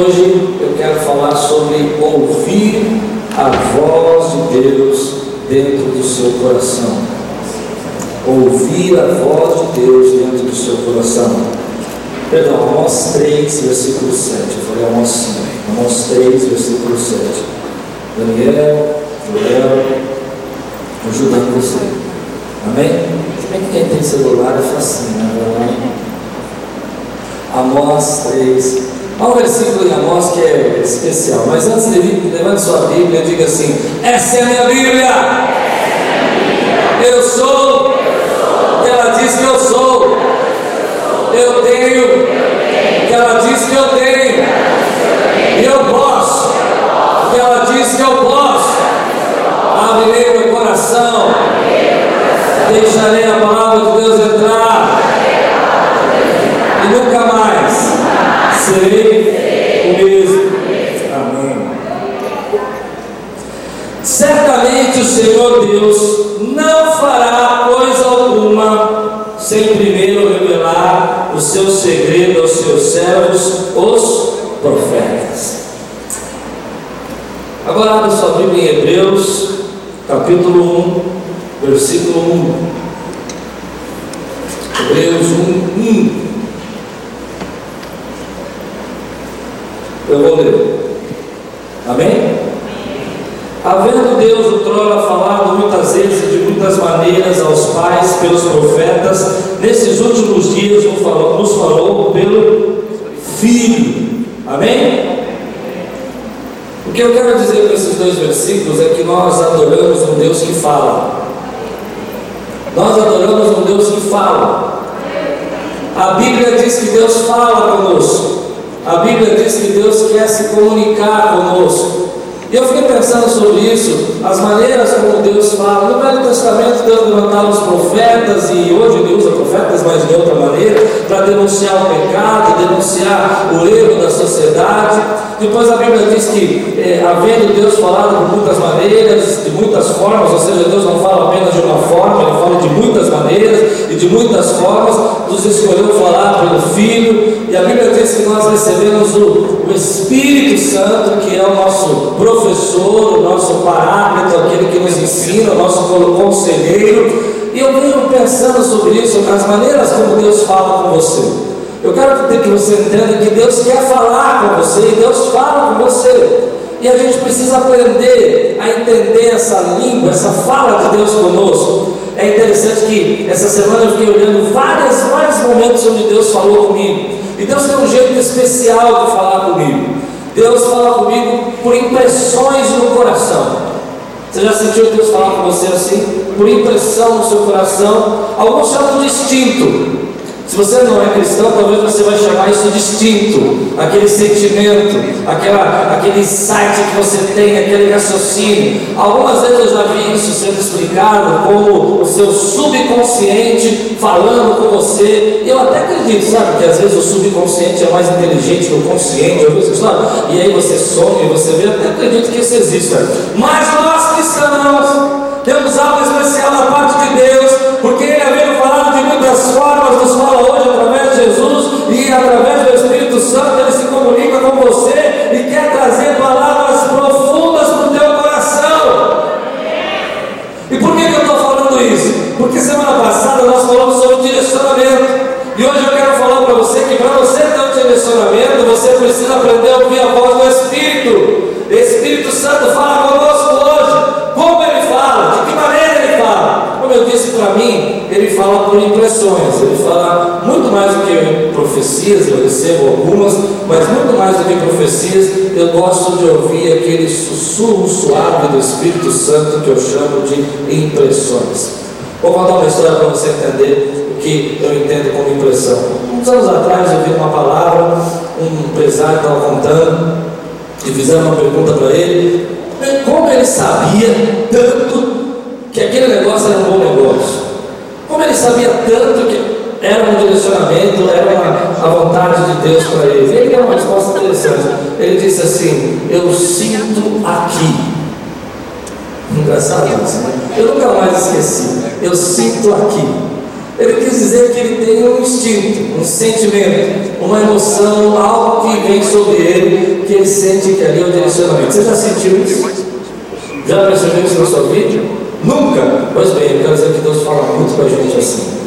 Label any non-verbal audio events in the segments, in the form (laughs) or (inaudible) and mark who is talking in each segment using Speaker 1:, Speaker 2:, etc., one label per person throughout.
Speaker 1: hoje eu quero falar sobre ouvir a voz de Deus dentro do seu coração. Ouvir a voz de Deus dentro do seu coração. Perdão, Amós 3, versículo 7. Eu falei Amós 5. Amós 3, versículo 7. Daniel, Joel, ajudando você. Amém? Se bem que quem tem celular é facinho, né? Amós 3. Há um versículo em Amós que é especial, mas antes de levante sua Bíblia e diga assim: Essa é a minha Bíblia. Eu sou o que ela diz que eu sou. Eu tenho o que ela diz que eu tenho. E eu posso ela diz que eu posso. Abrirei meu coração. Deixarei a palavra de Deus entrar. E nunca mais serei o mesmo. Amém. Certamente o Senhor Deus não fará coisa alguma sem primeiro revelar o seu segredo aos seus servos, os profetas. Agora abra sua Bíblia em Hebreus, capítulo 1, versículo 1. Hebreus 1, 1. Eu vou ler. Amém? Havendo Deus outrora falado muitas vezes e de muitas maneiras aos pais pelos profetas, nesses últimos dias nos falou, nos falou pelo Filho. Amém? O que eu quero dizer com esses dois versículos é que nós adoramos um Deus que fala. Nós adoramos um Deus que fala. A Bíblia diz que Deus fala conosco. A Bíblia diz que Deus quer se comunicar conosco. E eu fiquei pensando sobre isso, as maneiras como Deus fala. No Velho Testamento, Deus levantava os profetas, e hoje Ele usa profetas, mas de outra maneira, para denunciar o pecado, denunciar o erro da sociedade. Depois a Bíblia diz que, é, havendo Deus falado por muitas maneiras, de muitas formas, ou seja, Deus não fala apenas de uma forma, Ele fala de muitas maneiras e de muitas formas, nos escolheu falar pelo Filho, e a Bíblia diz que nós recebemos o, o Espírito Santo, que é o nosso professor, o nosso parámetro, aquele que nos ensina, o nosso conselheiro. E eu venho pensando sobre isso, as maneiras como Deus fala com você. Eu quero que você entenda que Deus quer falar com você e Deus fala com você. E a gente precisa aprender a entender essa língua, essa fala de Deus conosco. É interessante que essa semana eu fiquei olhando vários, vários momentos onde Deus falou comigo. E Deus tem um jeito especial de falar comigo. Deus fala comigo por impressões no coração. Você já sentiu Deus falar com você assim? Por impressão no seu coração. Alguns chamam de instinto. Se você não é cristão, talvez você vai chamar isso de instinto, aquele sentimento, aquela, aquele insight que você tem, aquele raciocínio. Algumas vezes eu já vi isso sendo explicado como o seu subconsciente falando com você. Eu até acredito, sabe, que às vezes o subconsciente é mais inteligente que o consciente, sabe? e aí você sonha e você vê, eu até acredito que isso exista. Mas nós cristãos Santo, Ele se comunica com você e quer trazer palavras profundas para o teu coração. E por que, que eu estou falando isso? Porque semana passada nós falamos sobre direcionamento. E hoje eu quero falar para você que para você ter um direcionamento, você precisa aprender a ouvir a voz do Espírito. Espírito Santo fala conosco para mim, ele fala por impressões. Ele fala muito mais do que profecias, eu recebo algumas, mas muito mais do que profecias, eu gosto de ouvir aquele sussurro suave do Espírito Santo que eu chamo de impressões. Vou contar uma história para você entender o que eu entendo como impressão. Uns anos atrás eu vi uma palavra, um empresário estava contando, e fizeram uma pergunta para ele, como ele sabia tanto que aquele negócio era um bom negócio? Como ele sabia tanto que era um direcionamento, era uma, a vontade de Deus para ele? Ele deu uma resposta interessante. Ele disse assim: Eu sinto aqui. Engraçado isso, né? Eu nunca mais esqueci. Eu sinto aqui. Ele quis dizer que ele tem um instinto, um sentimento, uma emoção, algo que vem sobre ele, que ele sente que ali é o direcionamento. Você já sentiu isso? Já percebeu isso na sua vida? Nunca? Pois bem, eu quero dizer que Deus fala muito com a gente assim.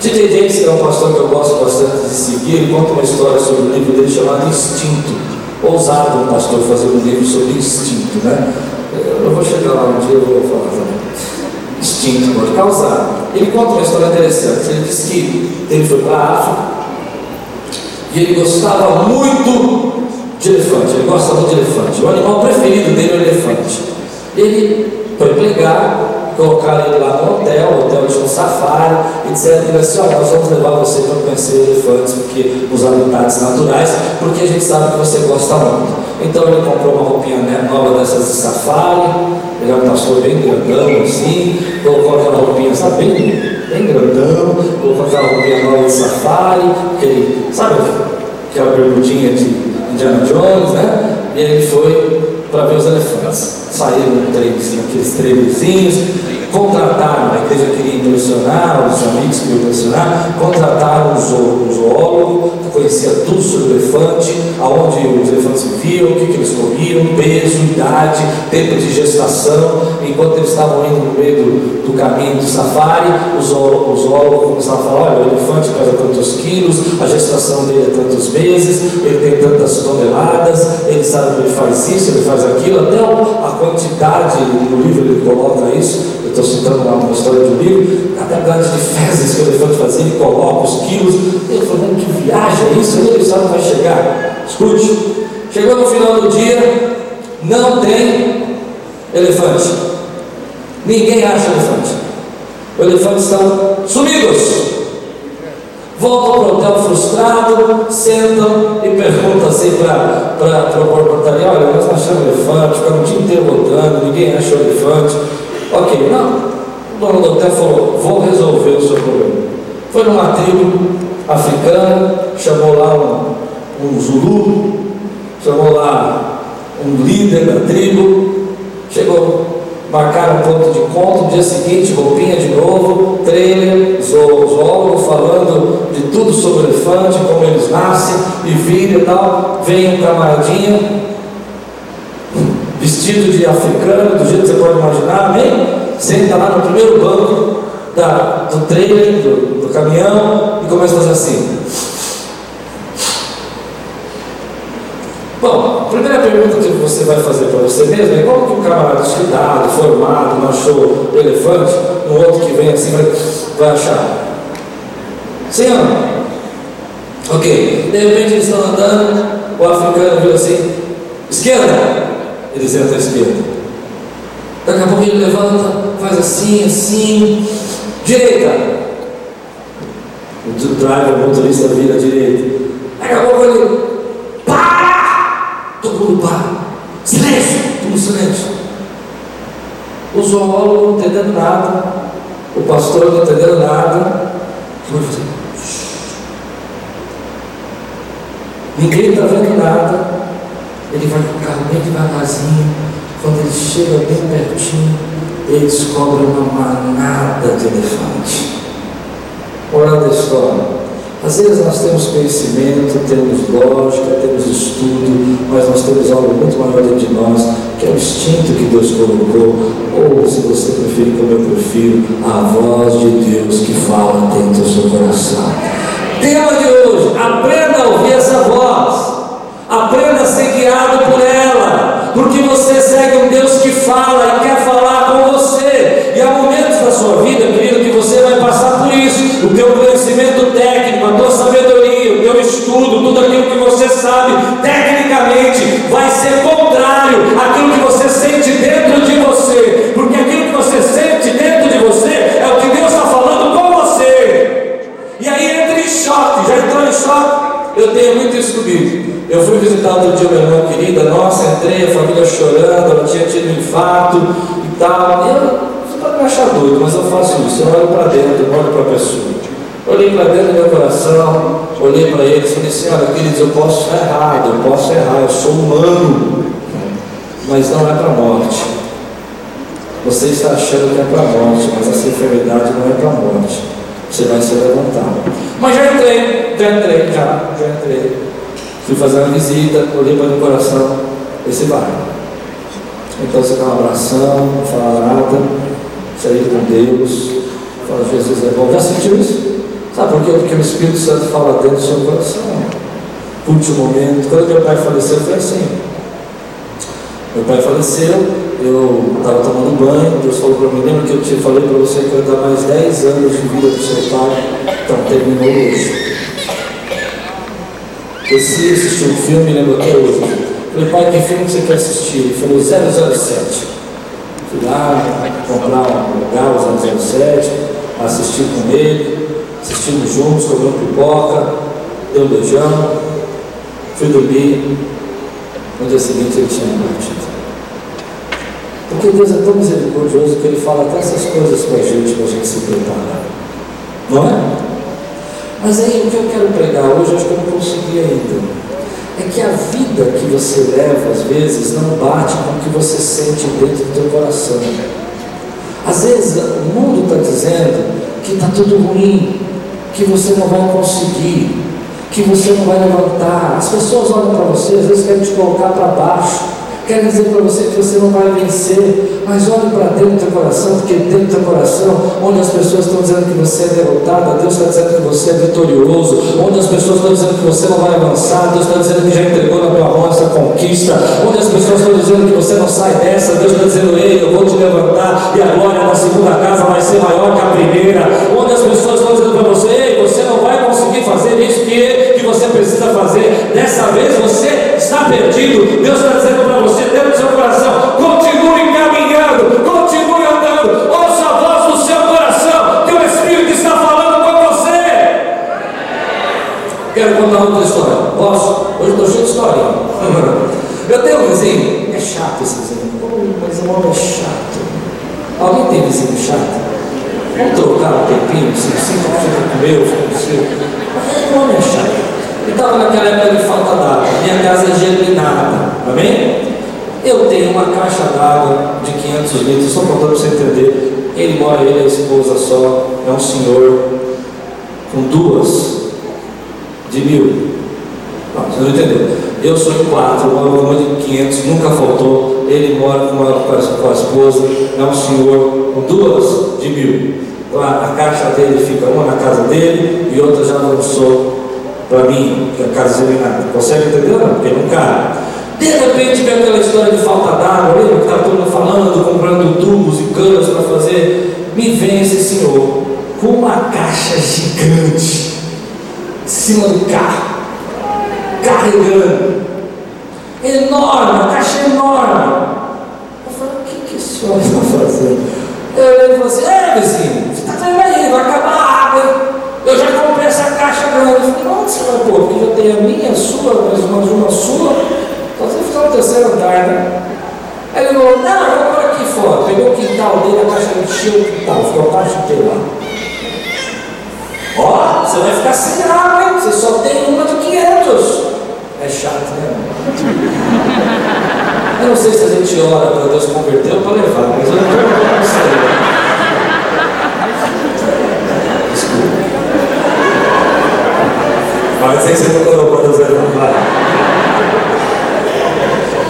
Speaker 1: T.J. James, que é um pastor que eu gosto bastante de seguir, ele conta uma história sobre o livro dele chamado Instinto. Ousado um pastor fazer um livro sobre instinto, né? Eu vou chegar lá um dia e vou falar também instinto pode causar. Ele conta uma história interessante. Ele disse que ele foi para a África e ele gostava muito de elefante. Ele gosta muito de elefante. O animal preferido dele é o elefante. Ele foi pregar colocaram ele lá no hotel, o hotel tinha um safari, e disseram ele assim, olha, nós vamos levar você para conhecer elefantes, porque os habitats naturais, porque a gente sabe que você gosta muito. Então ele comprou uma roupinha né, nova dessas de safari, ele é um pastor bem grandão assim, colocou aquela roupinha, sabe, bem, bem grandão, colocou aquela roupinha nova de safari, aquele, sabe aquela bermudinha de Indiana Jones, né? E ele foi para ver os elefantes. Saíram trem, aqueles trailerzinhos, contrataram, a igreja queria impressionar, os amigos queriam impressionar, contrataram um, um zoólogo que conhecia tudo sobre o elefante, aonde os elefantes viviam, o que, que eles comiam, peso, idade, tempo de gestação. Enquanto eles estavam indo no meio do, do caminho do safari, o zoólogo, o zoólogo começava a falar, olha, o elefante pesa tantos quilos, a gestação dele é tantos meses, ele tem tantas toneladas, ele sabe que ele faz isso, ele faz aquilo, até a quantidade, no livro ele coloca isso, estou citando lá uma história de um livro, a quantidade de fezes que o elefante fazia, ele coloca os quilos. Ele falou, que viagem é isso? Ele sabe vai chegar. Escute, chegou no final do dia, não tem elefante. Ninguém acha elefante. Os elefantes estão sumidos. Voltam para o hotel frustrado, sentam e perguntam assim para o portaria, olha, nós achamos elefante, ficamos o dia inteiro voltando, ninguém achou elefante. Ok, não. O dono do hotel falou: vou resolver o seu problema. Foi numa tribo africana, chamou lá um, um Zulu, chamou lá um líder da tribo, chegou, marcaram ponto de encontro, no dia seguinte, roupinha de novo, trailer, zoólogo falando de tudo sobre o elefante, como eles nascem e vivem e tal. Vem um camaradinha, vestido de africano, do jeito que você pode imaginar, amém? Senta lá no primeiro banco da, do trailer, do, do caminhão, e começa a fazer assim. Bom, a primeira pergunta que você vai fazer para você mesmo é como que um camarada estudado, formado, não achou elefante, um outro que vem assim vai, vai achar? Sim ou não? Ok, de repente eles estão andando, o africano viu assim, esquerda, ele senta à esquerda. Daqui a pouco ele levanta, faz assim, assim, direita. O driver, o motorista vira à direita. Daqui a pouco ele para! Todo mundo para. Silêncio! Todo silêncio. O zoólogo não entendendo nada, o pastor não entendendo nada. Ninguém está vendo nada. Ele vai com o carro bem devagarzinho quando ele chega bem pertinho, ele descobre uma manada de elefante. Moral da história. Às vezes nós temos conhecimento, temos lógica, temos estudo, mas nós temos algo muito maior dentro de nós, que é o instinto que Deus colocou, ou se você preferir, como eu prefiro, a voz de Deus que fala dentro do seu coração. Tema de hoje, aprenda a ouvir essa voz, aprenda a ser guiado por ela porque você segue um Deus que fala e quer falar com você. E há momentos sua vida, querido, que você vai passar por isso. O teu conhecimento técnico, a tua sabedoria, o teu estudo, tudo aquilo que você sabe tecnicamente vai ser contrário àquilo que você sente dentro de você. Porque aquilo que você sente dentro de você é o que Deus está falando com você. E aí entra em choque, já entrou em choque. Eu tenho muito isso comigo. Eu fui visitar outro dia minha querida, nossa, entrei, a família chorando, ela tinha tido um infarto e tal. Eu, me achar doido, mas eu faço isso, eu olho para dentro, eu olho para a pessoa. Olhei para dentro do meu coração, olhei para eles e falei assim, olha, queridos, eu posso errado, eu posso errar, eu sou humano, mas não é para a morte. Você está achando que é para a morte, mas essa enfermidade não é para a morte. você vai se levantar. Mas já entrei, já entrei, já, já entrei. Fui fazer uma visita, olhei para o coração, esse vai. Então você dá uma abração, não fala nada, sair com Deus, fala Jesus é bom. Já sentiu isso? Sabe por quê? Porque o Espírito Santo fala dentro do seu coração. Último momento, quando meu pai faleceu, foi assim. Meu pai faleceu, eu estava tomando banho, Deus falou para mim, lembra que eu te falei para você que eu ia dar mais 10 anos de vida para o seu pai? Então terminou hoje. Desci, assisti um filme, lembro até hoje. Falei, pai, que filme você quer assistir? Ele falou 007. Fui lá comprar um lugar, 007, assisti com ele, assistimos juntos, comemos pipoca, deu um beijão, fui dormir. No dia seguinte ele tinha partido. Porque Deus é tão misericordioso que Ele fala até essas coisas com a gente para a gente se preparar. Não é? Mas aí o que eu quero pregar hoje, acho que eu não consegui ainda. É que a vida que você leva, às vezes, não bate com o que você sente dentro do teu coração. Às vezes o mundo está dizendo que está tudo ruim, que você não vai conseguir, que você não vai levantar. As pessoas olham para você, às vezes querem te colocar para baixo. Quero dizer para você que você não vai vencer, mas olhe para dentro do teu coração, porque dentro do teu coração, onde as pessoas estão dizendo que você é derrotada, Deus está dizendo que você é vitorioso, onde as pessoas estão dizendo que você não vai avançar, Deus está dizendo que já entregou na tua mão essa conquista, onde as pessoas estão dizendo que você não sai dessa, Deus está dizendo, ei, eu vou te levantar, e a glória da segunda casa vai ser maior que a primeira, onde as pessoas estão dizendo para você, ei, você não vai conseguir fazer isso que, que você precisa fazer, dessa vez você está perdido, Deus está dizendo para você, dentro do seu coração, Posso? Hoje estou cheio de história. (laughs) Eu tenho um vizinho, é chato esse vizinho, mas o homem é chato. Alguém tem vizinho chato? Vamos trocar um tempinho, 5% com o meu, com o seu. O homem é chato. Ele estava naquela época de falta d'água. Minha casa é germinada. Amém? Eu tenho uma caixa d'água de 500 litros, só contando para você entender. Ele mora, ele e a esposa só, é um senhor com duas de mil. Não, você não entendeu. Eu sou de quatro, moro uma de 500, nunca faltou. Ele mora com, a, com a esposa, é um senhor com duas de mil. A, a caixa dele fica uma na casa dele e outra já lançou para mim, que a casa germinada. Consegue entender? Não, porque não cabe. De repente vem aquela história de falta d'água, lembra que está todo mundo falando, comprando tubos e canos para fazer? Me vem esse senhor com uma caixa gigante em cima do carro, carregando. Enorme, caixa é enorme. Eu falei, o que, que esse homem está fazendo? Eu falei assim, é vizinho, você está vendo aí, vai acabar a água. Eu já comprei essa caixa grande. Eu falei, onde você vai pôr? Porque já tem a minha, a sua, mais uma sua só no terceiro andar, né? Aí ele falou, não, eu vou aqui fora. Pegou o quintal dele, a caixa encheu o quintal, ficou a caixa inteira lá. Ó, você vai ficar sem água, hein? Você só tem uma de 500. É chato, né? Eu não sei se a gente ora para Deus converter ou para levar, mas eu não estou isso aí. Desculpa. Mas aí você não colocou para Deus levar.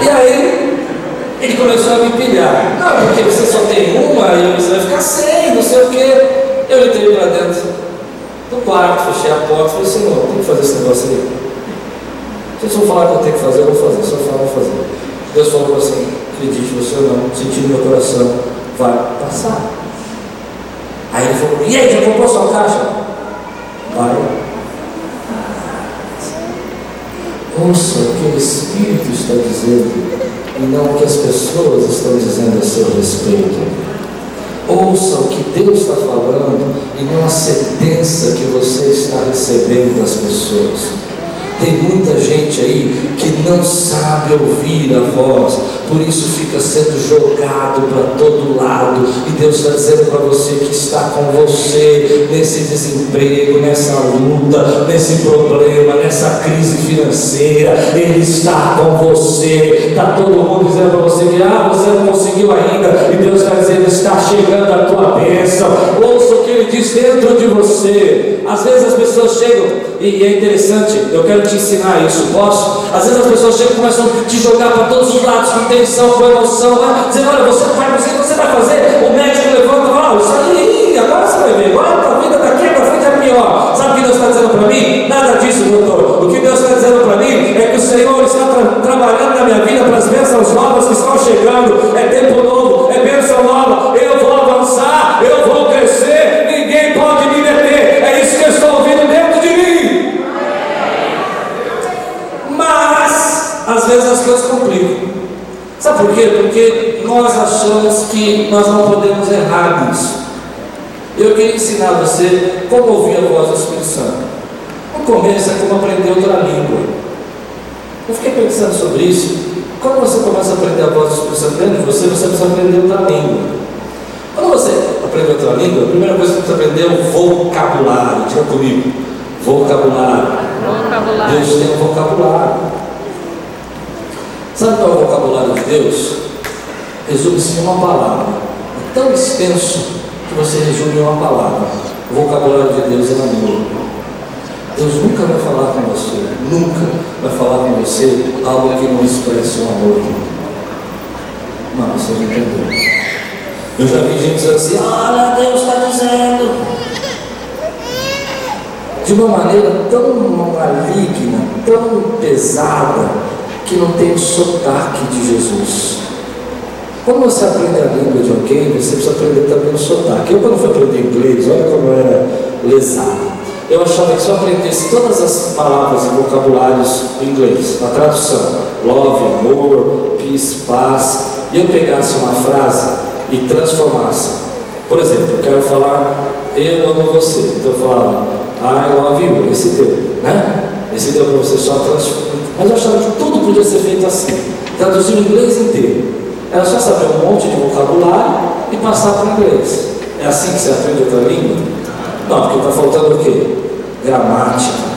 Speaker 1: E aí ele começou a me pilhar. Não, porque você só tem uma e você vai ficar sem, não sei o quê. Eu entrei para dentro do quarto, fechei a porta e falei, Senhor, tem que fazer esse negócio aí. Se eu falar que eu tenho que fazer, eu vou fazer. Se eu falar, eu vou fazer. Deus falou assim, acredite você ou não, sentindo meu coração, vai passar. Aí ele falou, e aí, já comprou sua caixa? Vai Ouça o que o Espírito está dizendo e não o que as pessoas estão dizendo a seu respeito. Ouça o que Deus está falando e não a sentença que você está recebendo das pessoas. Tem muita gente aí que não sabe ouvir a voz, por isso fica sendo jogado para todo lado. E Deus está dizendo para você que está com você nesse desemprego, nessa luta, nesse problema, nessa crise financeira. Ele está com você. Está todo mundo dizendo para você que ah, você não conseguiu ainda. E Deus está dizendo: está chegando a tua bênção. Ouça o que ele diz dentro de você. Às vezes as pessoas chegam, e, é interessante, eu quero te ensinar isso, posso? Às vezes as pessoas chegam e começam a te jogar para todos os lados, com intenção, com emoção, né? dizendo: Olha, você não vai conseguir, você vai fazer. O médico levanta e fala: Isso aí, agora você vai ver, agora a vida daqui para frente é pior. Sabe o que Deus está dizendo para mim? Nada disso, doutor. O que Deus está dizendo para mim é que o Senhor está tra trabalhando na minha vida para as bênçãos novas que estão chegando. É tempo novo, Sabe por quê? Porque nós achamos que nós não podemos errar nisso. Eu queria ensinar você como ouvir a voz do Espírito Santo. No começo é como aprender outra língua. Eu fiquei pensando sobre isso. Quando você começa a aprender a voz do Espírito Santo dentro de você, você precisa aprender outra língua. Quando você aprende outra língua, a primeira coisa que você precisa aprender é o vocabulário. Diga comigo. Vocabulário. vocabulário. Deus tem um vocabulário. Sabe qual é o vocabulário de Deus? Resume-se em uma palavra. É tão extenso que você resume uma palavra. O vocabulário de Deus é amor. Deus nunca vai falar com você, nunca vai falar com você algo que não expresse o amor. Não, você não entendeu. Eu já vi gente dizendo assim, olha, Deus está dizendo. De uma maneira tão maligna, tão pesada, que não tem o sotaque de Jesus. Quando você aprende a língua de alguém, você precisa aprender também o sotaque. Eu, quando fui aprender inglês, olha como eu era lesado. Eu achava que se eu aprendesse todas as palavras e vocabulários em inglês, na tradução, love, amor, peace, paz, e eu pegasse uma frase e transformasse. Por exemplo, eu quero falar, eu amo você. Então eu falava, I love you. Esse deu, né? Esse deu para você só transformar. Mas eu achava que tudo podia ser feito assim. Traduzir o inglês inteiro. Era só saber um monte de vocabulário e passar para o inglês. É assim que você aprende outra língua? Não, porque está faltando o quê? Gramática.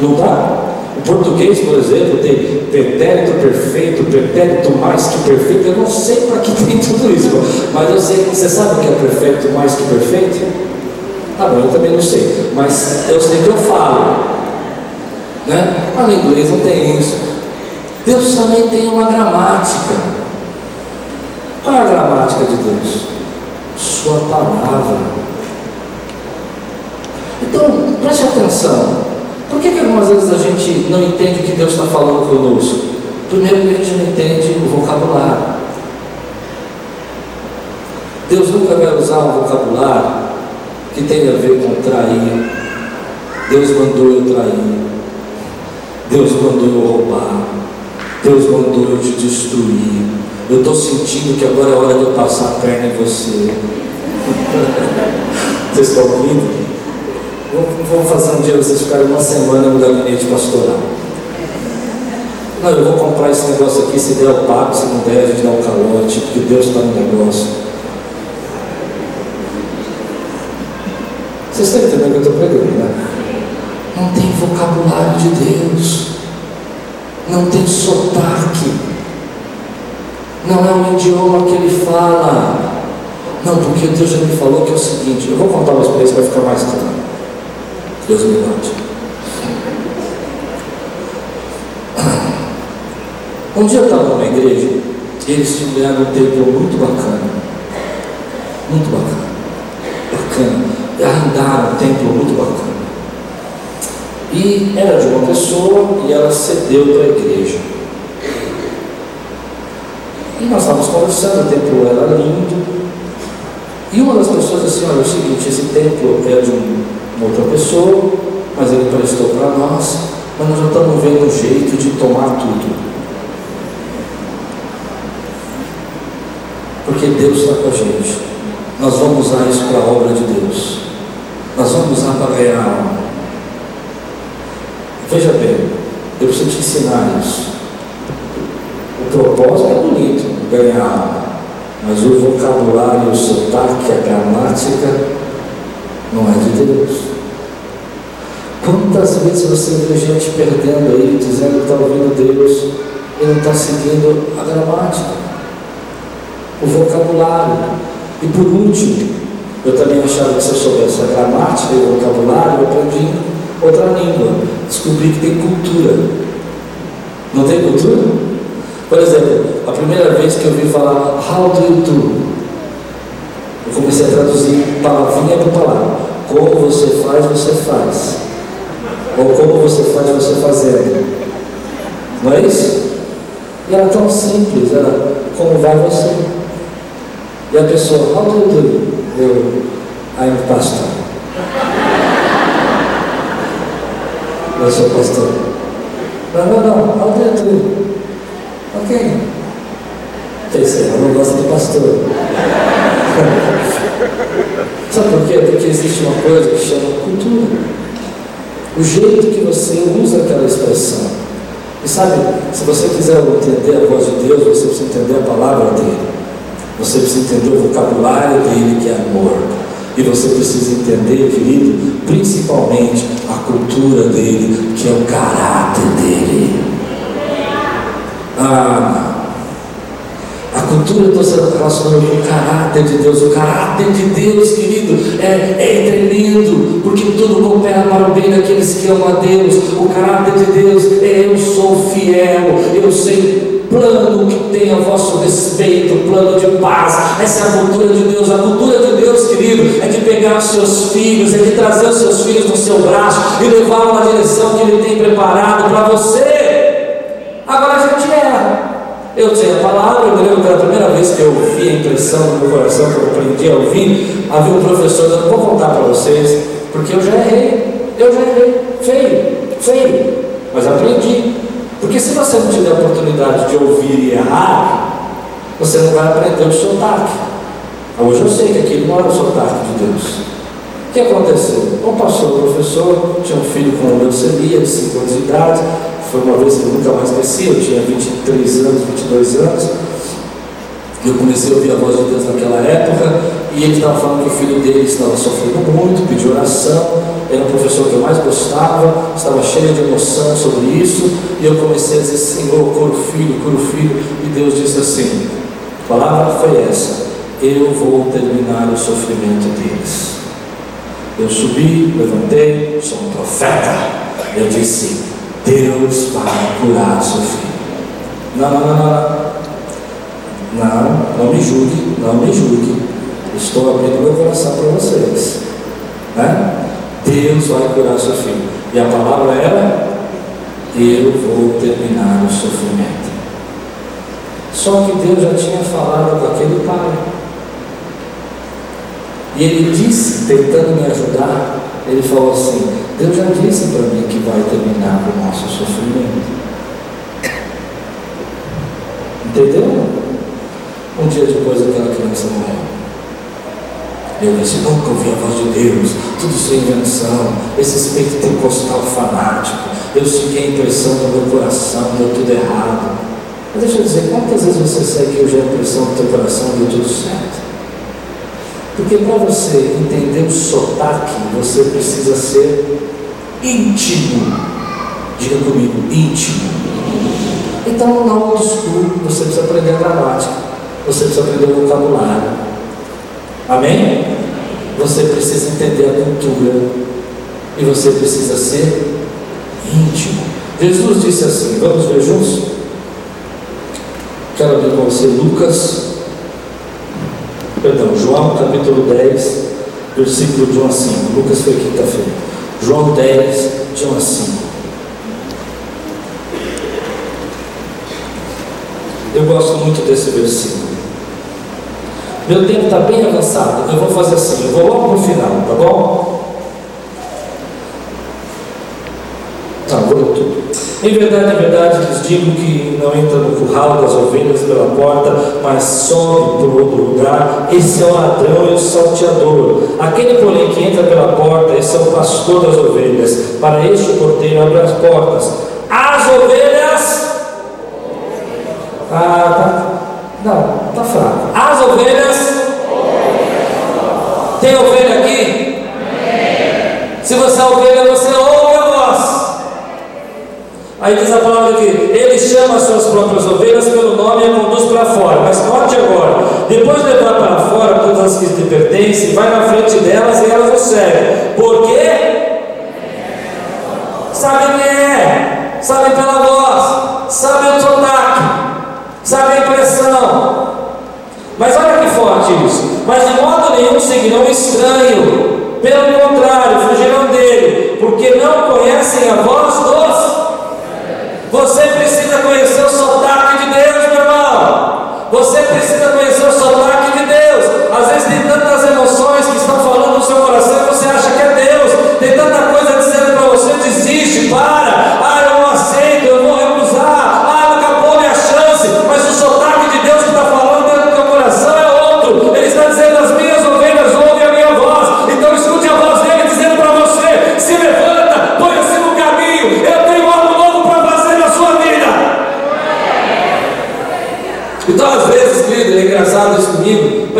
Speaker 1: Não dá? O português, por exemplo, tem pretérito perfeito, pretérito mais que perfeito. Eu não sei para que tem tudo isso, mas eu sei. Você sabe o que é perfeito mais que perfeito? Tá bom, eu também não sei, mas eu sei que eu falo. Né? Mas no inglês não tem isso. Deus também tem uma gramática. Qual é a gramática de Deus? Sua palavra. Então, preste atenção. Por que, que algumas vezes a gente não entende o que Deus está falando conosco? Primeiro, a gente não entende o vocabulário. Deus nunca vai usar um vocabulário que tenha a ver com trair. Deus mandou eu trair. Deus mandou eu roubar. Deus mandou eu te destruir. Eu estou sentindo que agora é hora de eu passar a perna em você. (laughs) Vocês estão ouvindo? Vamos fazer um dia vocês ficarem uma semana no gabinete pastoral. Não, eu vou comprar esse negócio aqui, se der o pago, se não der, a gente dá um calote, porque Deus está no negócio. Vocês estão entendendo o que eu estou pregando, né? Não tem vocabulário de Deus não tem sotaque, não é o idioma que ele fala. Não, porque Deus já me falou que é o seguinte, eu vou contar uma experiência para ficar mais claro. Deus me mate. (coughs) Um dia eu estava numa igreja eles tinham um templo muito bacana. Muito bacana. Bacana. E arrendaram um templo muito bacana. E era de uma pessoa e ela cedeu para a igreja. E nós estávamos conversando, o templo era lindo. E uma das pessoas disse, olha, é o seguinte, esse templo é de uma outra pessoa, mas ele prestou para nós, mas nós já estamos vendo um jeito de tomar tudo. Porque Deus está com a gente. Nós vamos usar isso para a obra de Deus. Nós vamos usar para ganhar alma. Veja bem, eu preciso te ensinar isso. O propósito é bonito, ganhar, mas o vocabulário, o sotaque, a gramática não é de Deus. Quantas vezes você vê gente perdendo aí, dizendo que está ouvindo Deus e não está seguindo a gramática, o vocabulário. E por último, eu também achava que se eu soubesse a gramática e o vocabulário, eu aprendi outra língua. Descobri que tem cultura. Não tem cultura? Por exemplo, a primeira vez que eu vi falar How do you do? Eu comecei a traduzir palavrinha por palavra. Como você faz, você faz. Ou como você faz, você fazendo. Não é isso? E era tão simples, era como vai você. E a pessoa, how do you do? Eu, I'm pastor. Eu sou pastor. Não, não, não, do you do? Ok. Pensei, ela não gosta de pastor. (laughs) Sabe por quê? Porque existe uma coisa que chama cultura. O jeito que você usa aquela expressão. E sabe, se você quiser entender a voz de Deus, você precisa entender a palavra dele. Você precisa entender o vocabulário dele, que é amor. E você precisa entender, querido, principalmente a cultura dele, que é o caráter dele. Ah, a cultura está sendo relacionada com o caráter de Deus. O caráter de Deus, querido, é, é tremendo, porque tudo coopera para o bem daqueles que amam a Deus. O caráter de Deus é eu sou fiel, eu sei plano que tem a vosso respeito, plano de paz. Essa é a cultura de Deus. A cultura de Deus, querido, é de pegar os seus filhos, é de trazer os seus filhos no seu braço e levá-los na direção que Ele tem preparado para você. Agora a gente erra. Eu tinha a palavra, eu me lembro da primeira vez que eu ouvi a impressão no meu coração, que eu aprendi a ouvir, havia um professor, não vou contar para vocês, porque eu já errei, eu já errei, feio, feio, mas aprendi. Porque se você não tiver a oportunidade de ouvir e errar, você não vai aprender o sotaque. Hoje eu sei que aquilo não era o sotaque de Deus. O que aconteceu? Um pastor, um professor, tinha um filho com leucemia de 5 anos de idade, foi uma vez que eu nunca mais esqueci, eu tinha 23 anos, 22 anos. Eu comecei a ouvir a voz de Deus naquela época e ele estava falando que o filho dele estava sofrendo muito, pediu oração. Era um professor que eu mais gostava, estava cheio de emoção sobre isso. E eu comecei a dizer: Senhor, cura o filho, cura o filho. E Deus disse assim: a palavra foi essa: Eu vou terminar o sofrimento deles. Eu subi, levantei, sou um profeta. Eu disse: Deus vai curar seu filho. Não, não, não, não. Não, não me julgue, não me julgue. Estou abrindo meu coração para vocês. Né? Deus vai curar seu filho. E a palavra era: Eu vou terminar o sofrimento. Só que Deus já tinha falado com aquele pai. E ele disse, tentando me ajudar, ele falou assim: Deus já disse para mim que vai terminar o nosso sofrimento. Entendeu? Um dia depois aquela criança morreu. Eu disse, nunca ouvi a voz de Deus, tudo sem invenção, esse espírito pentecostal fanático, eu segui a impressão do meu coração, deu tudo errado. Mas deixa eu dizer, quantas vezes você segue hoje a impressão do teu coração deu tudo certo? Porque para você entender o sotaque, você precisa ser íntimo. Diga comigo, íntimo. Então, na old school, você precisa aprender a gramática, você precisa aprender o vocabulário. Amém? Você precisa entender a cultura e você precisa ser íntimo. Jesus disse assim: vamos ver juntos? Quero ver com você Lucas perdão, João capítulo 10, versículo de 1 a 5. Lucas foi quinta-feira. João 10, de 1 a 5. Eu gosto muito desse versículo. Meu tempo está bem avançado. Eu vou fazer assim, eu vou logo para o final, tá bom? Tá, vou ler tudo. Em verdade, em verdade, lhes digo que não entra no curral das ovelhas pela porta, mas sobe por outro lugar. Esse é o ladrão e o salteador. Aquele, porém, que entra pela porta, esse é o pastor das ovelhas. Para este o porteiro abre as portas. As ovelhas. Ah, tá. Não, tá fraco. As ovelhas. Tem ovelha aqui? Se você é ovelha, você ouve a voz. Aí diz a palavra que ele chama as suas próprias ovelhas pelo nome e a conduz para fora. Mas note agora, depois de levar para fora todas as que lhe pertencem, vai na frente delas e elas o seguem. Por quê? Sabe quem é? Sabe pela voz, sabe o sotaque, sabe a impressão. Mas olha que forte isso. Mas de modo nenhum seguirão estranho. Pelo contrário, fugirão dele, porque não conhecem a voz dos. Você precisa conhecer o sotaque de Deus, meu irmão. Você precisa conhecer o sotaque de Deus. Às vezes tem tantas emoções que estão falando no seu coração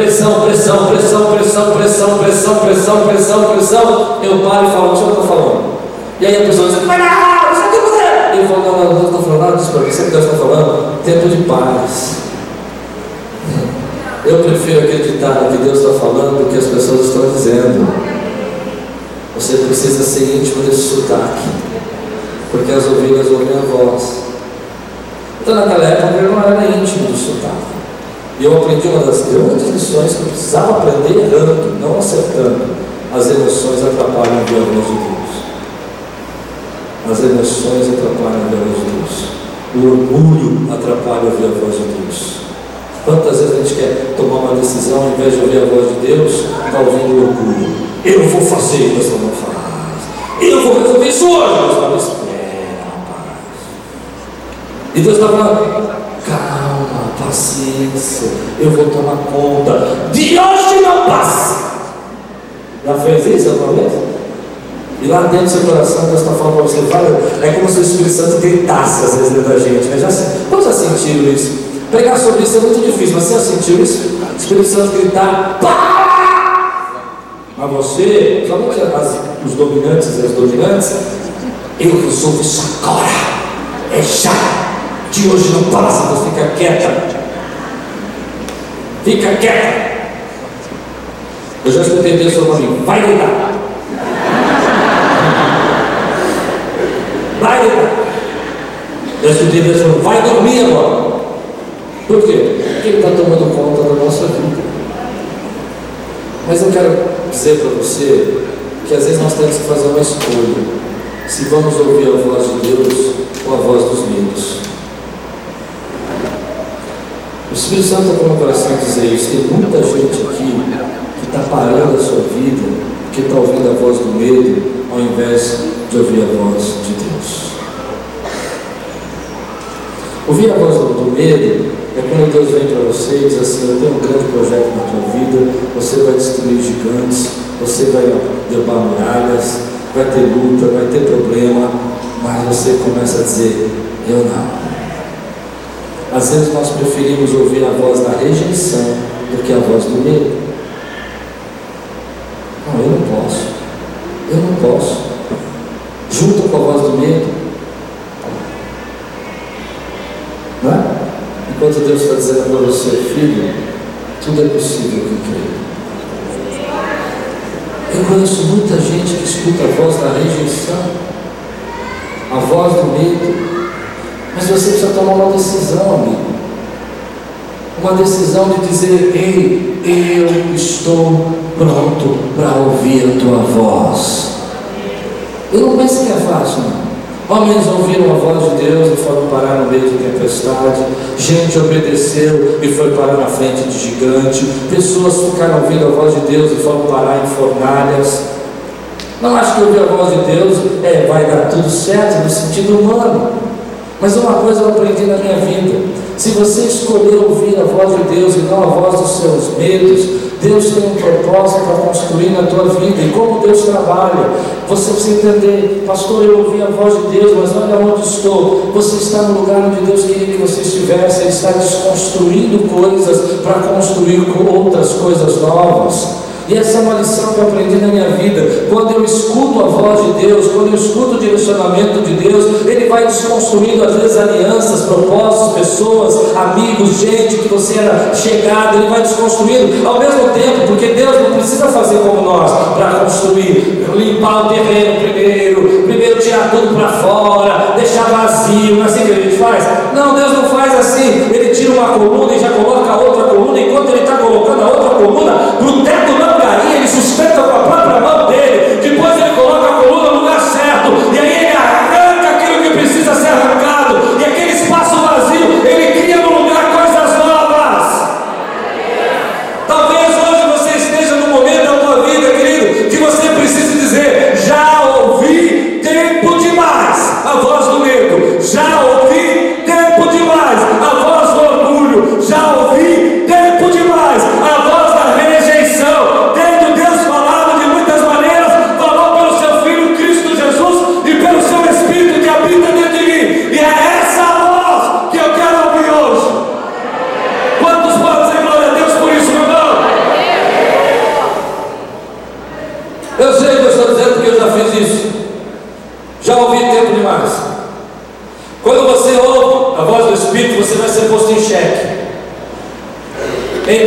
Speaker 1: Pressão, pressão, pressão, pressão, pressão, pressão, pressão, pressão, pressão. Eu paro e falo, o que eu estou falando? E aí a pessoa diz, vai lá, você tem que fazer. Eu falo, não, não, não estou falando nada disso para mim. Deus está falando? Tempo de paz. Eu prefiro acreditar no que Deus está falando do que as pessoas estão dizendo. Você precisa ser íntimo desse sotaque, porque as ovelhas ouvem a voz. Então, naquela época, eu não era íntimo do sotaque. E eu aprendi uma das grandes lições que eu precisava aprender errando, não acertando. As emoções atrapalham a voz de Deus. As emoções atrapalham a voz de Deus. O orgulho atrapalha ouvir a voz de Deus. Quantas vezes a gente quer tomar uma decisão, ao invés de ouvir a voz de Deus, está ouvindo o orgulho. Eu vou fazer, Deus não faz. Eu vou resolver isso hoje. Deus fala, espera, rapaz. E Deus está falando, calma, paciência, eu vou tomar conta. De hoje não passa. Já fez isso alguma vez? E lá dentro do seu coração, Deus está falando para você, fala, é como se o Espírito Santo gritasse às vezes dentro da gente. Mas já, quantos já sentiram isso? Pregar sobre isso é muito difícil, mas você já sentiu isso? O Espírito Santo gritar, para! Mas você, somente as, os dominantes e as dominantes, eu resolvo isso agora, é já, de hoje não passa, você fica quieta, fica quieta. Eu já escutei Deus falando mim, vai deitar. Vai deitar. Eu escutei Deus falando, vai dormir agora. Por quê? Porque Ele está tomando conta da nossa vida. Mas eu quero dizer para você que às vezes nós temos que fazer uma escolha. Se vamos ouvir a voz de Deus ou a voz dos medos. O Espírito Santo está no coração dizer isso. Tem muita gente aqui que está parando a sua vida porque está ouvindo a voz do medo ao invés de ouvir a voz de Deus. Ouvir a voz do medo é quando Deus vem para você e diz assim: Eu tenho um grande projeto na tua vida, você vai destruir gigantes, você vai derrubar muralhas, vai ter luta, vai ter problema, mas você começa a dizer: Eu não. Às vezes nós preferimos ouvir a voz da rejeição do que a voz do medo. Não, eu não posso. Eu não posso. Junto com a voz do medo. Não é? Enquanto Deus está dizendo para você, filho, tudo é possível que creio. Eu conheço muita gente que escuta a voz da rejeição, a voz do medo, mas você precisa tomar uma decisão, amigo. Uma decisão de dizer: Ei, eu estou pronto para ouvir a tua voz. Eu não penso que é fácil, não. Homens ouviram a voz de Deus e foram parar no meio de tempestade. Gente obedeceu e foi parar na frente de gigante. Pessoas ficaram ouvindo a voz de Deus e foram parar em fornalhas. Não acho que ouvir a voz de Deus é vai dar tudo certo no sentido humano. Mas uma coisa eu aprendi na minha vida: se você escolher ouvir a voz de Deus e não a voz dos seus medos, Deus tem um propósito para construir na tua vida. E como Deus trabalha, você precisa entender, pastor, eu ouvi a voz de Deus, mas olha onde estou. Você está no lugar onde Deus queria que você estivesse, Ele está desconstruindo coisas para construir outras coisas novas. E essa é uma lição que eu aprendi na minha vida. Quando eu escuto a voz de Deus, quando eu escuto o direcionamento de Deus, Ele vai desconstruindo às vezes alianças, propósitos, pessoas, amigos, gente que você era chegado, Ele vai desconstruindo ao mesmo tempo, porque Deus não precisa fazer como nós para construir, limpar o terreno primeiro, primeiro tirar tudo para fora, deixar vazio, não é assim que a gente faz? Não, Deus não faz assim. Ele tira uma coluna e já coloca outra coluna, enquanto Ele está colocando a outra coluna, para o teto não cair, Ele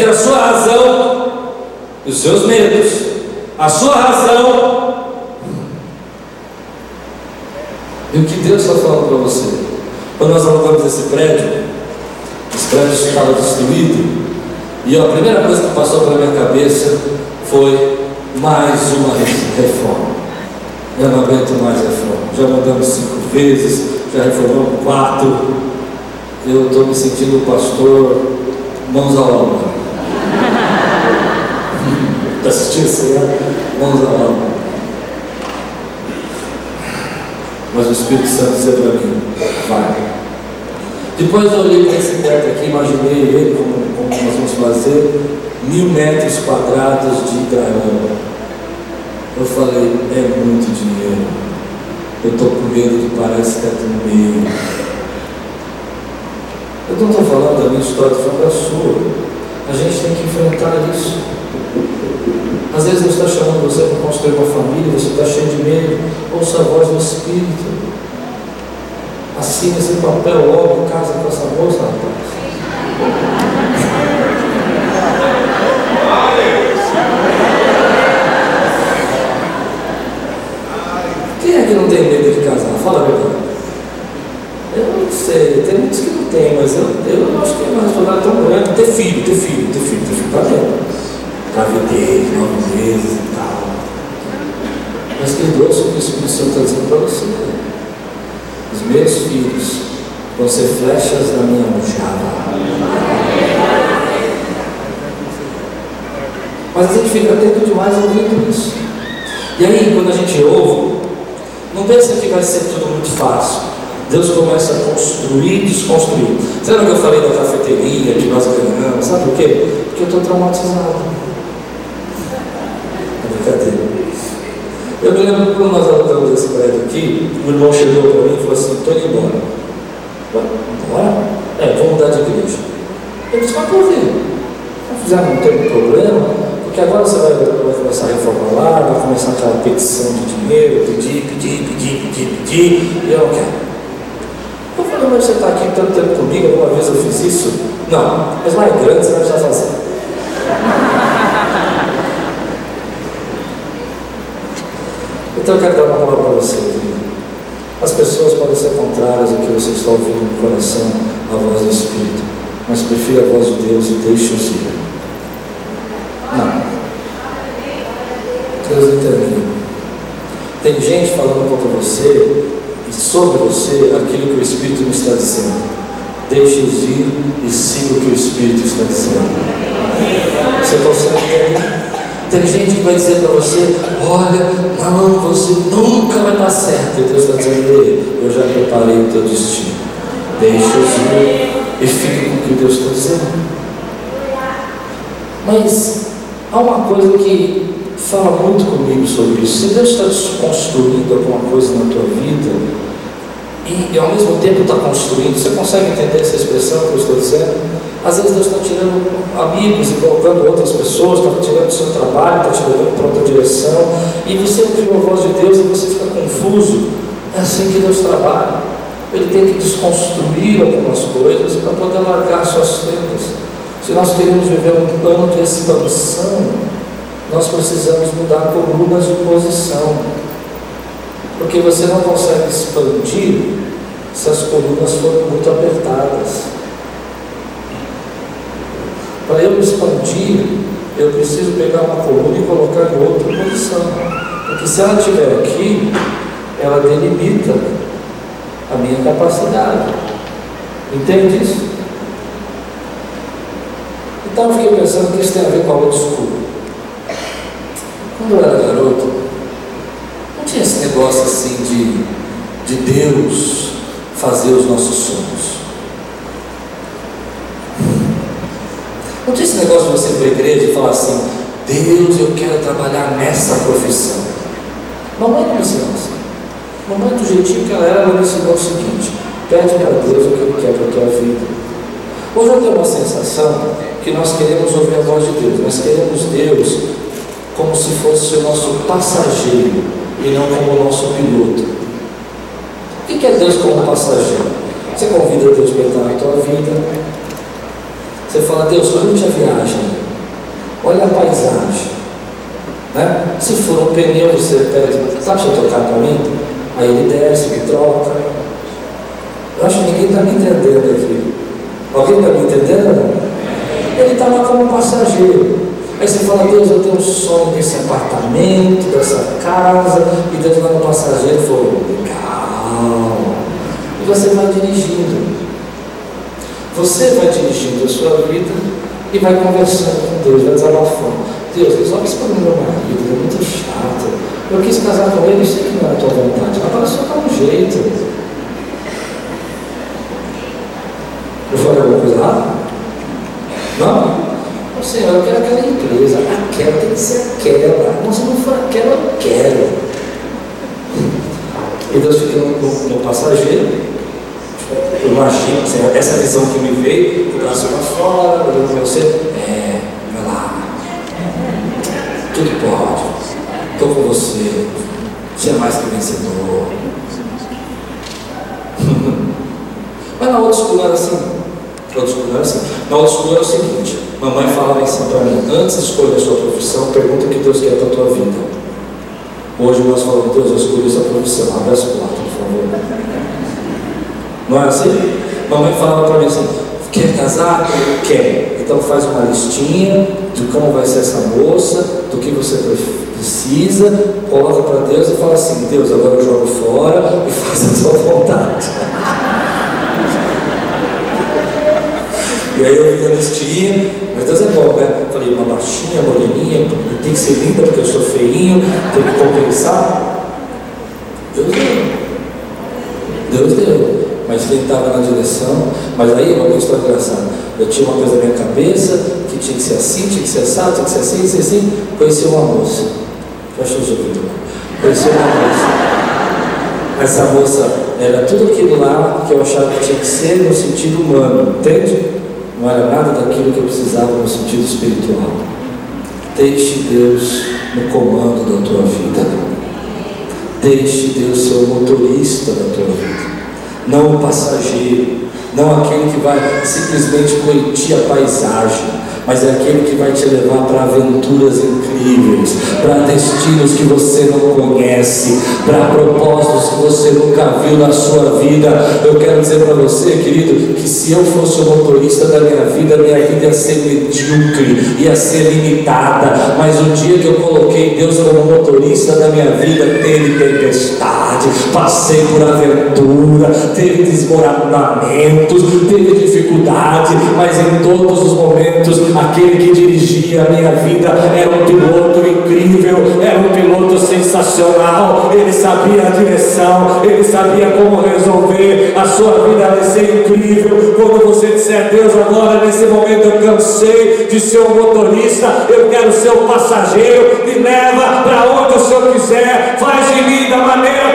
Speaker 1: a sua razão e os seus medos. A sua razão e o que Deus está falando para você. Quando nós alugamos esse prédio, esse prédio estava destruído, e a primeira coisa que passou pela minha cabeça foi mais uma reforma. Eu não aguento mais reforma. Já mudamos cinco vezes, já reformamos quarto. Eu estou me sentindo pastor, mãos à obra. Isso? né? Mãos à obra. Mas o Espírito Santo dizia para mim, vai. Depois eu olhei para esse teto aqui, imaginei ele como, como nós vamos fazer, mil metros quadrados de gaiola. Eu falei, é muito dinheiro. Eu estou com medo de parar esse teto no meio. Eu não estou falando da minha história, estou falando da sua. A gente tem que enfrentar isso. Às vezes Deus está chamando você para construir uma família, você está cheio de medo. Ouça a voz do Espírito. Assine esse papel logo, casa com essa moça, rapaz. Quem é que não tem medo de casar? Fala a verdade. Eu não sei, tem muitos que não tem, mas eu, eu acho que é uma responsabilidade tão grande. Ter filho, ter filho, ter filho, ter filho, tá vendo? Gravidez, nove meses e tal. Mas que o que o Espírito Santo está dizendo para você. Os meus filhos vão ser flechas na minha aljava. Mas a gente fica atento demais ouvindo isso. E aí, quando a gente ouve, não pensa que vai ser tudo muito fácil. Deus começa a construir e desconstruir. Sabe o que eu falei da cafeteria, que nós ganhamos? Sabe por quê? Porque eu estou traumatizado. É brincadeira. Eu me lembro quando nós alugamos esse prédio aqui, o irmão chegou para mim e falou assim, estou indo embora. Embora? É, vou mudar de igreja. Eu disse, mas por quê? Não fizeram, não tem problema, porque agora você vai, vai começar a reformar lá, vai começar aquela petição de dinheiro, pedir, pedir, pedir, pedir, pedir, e eu não quero. Eu falei, mas você está aqui tanto tempo comigo, alguma vez eu fiz isso? Não, mas mais grande você vai precisar fazer. Então eu quero dar uma palavra para você. As pessoas podem ser contrárias ao que você está ouvindo no coração, a voz do Espírito, mas prefira a voz de Deus e deixe-os ir. Não. Deus entendeu. Tem gente falando contra você e sobre você aquilo que o Espírito me está dizendo. Deixe-os ir e siga o que o Espírito está dizendo. Você consegue entender? Tem gente que vai dizer para você: Olha, não, você nunca vai dar certo. E Deus está dizendo: eu já preparei o teu destino. Deixa-os ir e fique com o que Deus está dizendo. Mas há uma coisa que fala muito comigo sobre isso. Se Deus está desconstruindo alguma coisa na tua vida e, e ao mesmo tempo está construindo, você consegue entender essa expressão que eu estou dizendo? Às vezes Deus está tirando amigos e colocando outras pessoas, está tirando o seu trabalho trabalho, está te levando para outra direção, e você ouviu a voz de Deus e você fica confuso. É assim que Deus trabalha. Ele tem que desconstruir algumas coisas para poder largar suas tendas. Se nós queremos viver um plano de expansão, nós precisamos mudar colunas de posição. Porque você não consegue expandir se as colunas forem muito apertadas. Para eu expandir, eu preciso pegar uma coluna e colocar em outra posição. Porque se ela estiver aqui, ela delimita a minha capacidade. Entende isso? Então eu fiquei pensando que isso tem a ver com a outra escura. Quando eu era garoto, não tinha esse negócio assim de, de Deus fazer os nossos sonhos. Não tinha esse negócio de você ir para a igreja e falar assim, Deus, eu quero trabalhar nessa profissão. Mamãe não ensinou assim. Mamãe, do jeitinho que ela era, ela me ensinou o seguinte: pede para Deus o que Ele quer para a tua vida. Hoje eu tenho uma sensação que nós queremos ouvir a voz de Deus, nós queremos Deus como se fosse o nosso passageiro e não como o nosso piloto. O que é Deus como passageiro? Você convida Deus para entrar na tua vida, você fala, Deus, durante a viagem, olha a paisagem. Né? Se for um pneu, você pede, sabe se eu tocar para mim? Aí ele desce, me troca. Eu acho que ninguém está me entendendo aqui. Alguém está me entendendo? Ele está lá como passageiro. Aí você fala, Deus, eu tenho um sonho desse apartamento, dessa casa, e Deus lá no passageiro falou, legal. E você vai dirigindo. Você vai dirigindo a sua vida e vai conversando com Deus, vai desabafando. Deus, resolve esse problema do meu marido, é muito chato. Eu quis casar com ele, sei que não é a tua vontade, agora só dá um jeito. Eu falei alguma coisa lá? Não? Ô Senhor, eu quero aquela empresa, aquela tem que ser aquela. Não, se não for aquela, eu quero. E Deus fica no, no, no passageiro, eu imagino, essa visão que me veio, o braço para fora, olhando para você, é, vai lá, tudo pode, estou com você, você é mais que vencedor. (laughs) Mas na outra escola era assim, na outra escola era assim, na outra escola era o seguinte, mamãe falava assim para mim, antes de escolher a sua profissão, pergunta o que Deus quer para a tua vida. Hoje nós falamos, Deus, eu escolhi essa profissão, abre as portas, por favor. Não é assim? Mamãe falava para mim assim: quer casar? Quer. Então faz uma listinha de como vai ser essa moça, do que você precisa, coloca para Deus e fala assim: Deus, agora eu jogo fora e (laughs) faz a sua vontade. E aí eu vi a listinha, mas Deus é bom, né? Falei, uma baixinha, moreninha, tem que ser linda porque eu sou feinho, tem que compensar. Deus deu. Deus deu mas quem estava na direção. Mas aí uma coisa história engraçada. Eu tinha uma coisa na minha cabeça que tinha que ser assim, tinha que ser assim, tinha que ser assim, tinha que ser assim. Conheci uma moça. Fecha os ouvidos. Conheci uma moça. Essa moça era tudo aquilo lá que eu achava que tinha que ser no sentido humano, entende? Não era nada daquilo que eu precisava no sentido espiritual. Deixe Deus no comando da tua vida. Deixe Deus ser o motorista da tua vida não o passageiro, não aquele que vai simplesmente curtir a paisagem, mas é aquele que vai te levar para aventuras incríveis, para destinos que você não conhece, para propósitos que você nunca viu na sua vida. Eu quero dizer para você, querido, que se eu fosse o motorista da minha vida, minha vida ia ser medíocre, ia ser limitada, mas o dia que eu coloquei Deus como motorista da minha vida, teve tempestade, passei por aventura, teve desmoronamentos, teve dificuldade, mas em todos os momentos aquele que dirigia a minha vida era um piloto incrível, era um piloto sensacional, ele sabia a direção, ele sabia como resolver, a sua vida vai ser incrível. Quando você disser, Deus, agora nesse momento eu cansei de ser um motorista, eu quero ser um passageiro, me leva para onde o Senhor quiser, faz de mim da maneira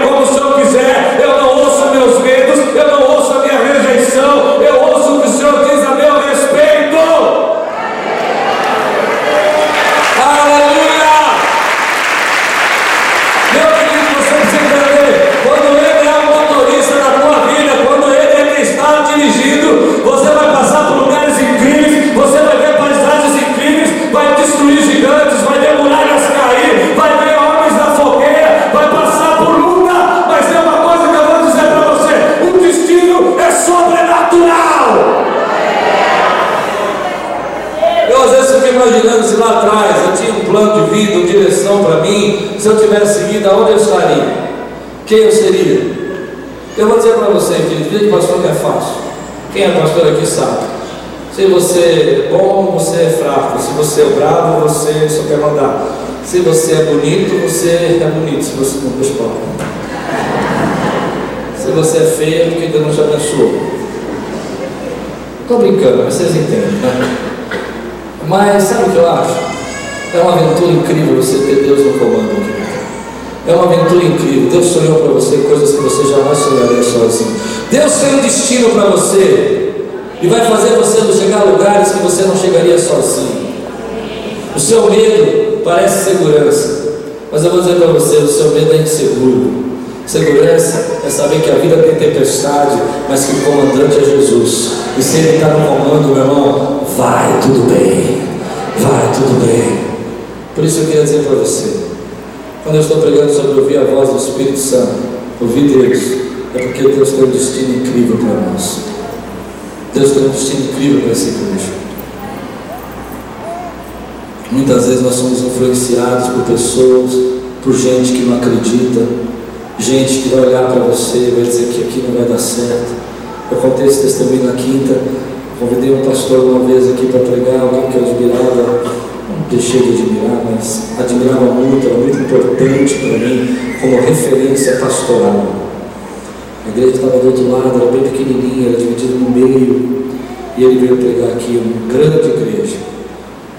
Speaker 1: plano de vida, uma direção para mim, se eu tivesse seguido, aonde eu estaria? Quem eu seria? Eu vou dizer para você, querido, vida de pastor não é fácil. Quem é pastor aqui sabe. Se você é bom, você é fraco. Se você é bravo, você só quer mandar. Se você é bonito, você é bonito. Se você não deixa Se você é feio, é porque Deus não te abençoou. Estou brincando, mas vocês entendem, né? Mas sabe o que eu acho? É uma aventura incrível você ter Deus no comando aqui. É uma aventura incrível. Deus sonhou para você coisas que você jamais sonharia sozinho. Deus tem um destino para você e vai fazer você chegar a lugares que você não chegaria sozinho. O seu medo parece segurança, mas eu vou dizer para você: o seu medo é inseguro. Segurança é saber que a vida tem tempestade, mas que o comandante é Jesus. E se ele está no comando, meu irmão, vai tudo bem, vai tudo bem. Por isso eu queria dizer para você: quando eu estou pregando sobre ouvir a voz do Espírito Santo, ouvir Deus, é porque Deus tem um destino incrível para nós. Deus tem um destino incrível para esse igreja. Muitas vezes nós somos influenciados por pessoas, por gente que não acredita, gente que vai olhar para você e vai dizer que aqui não vai dar certo. Eu contei esse testemunho na quinta, convidei um pastor uma vez aqui para pregar, alguém que eu admirava, deixei de admirar, mas admirava muito, era muito importante para mim como referência pastoral. A igreja estava do outro lado, era bem pequenininha, era dividida no meio, e ele veio pregar aqui, uma grande igreja,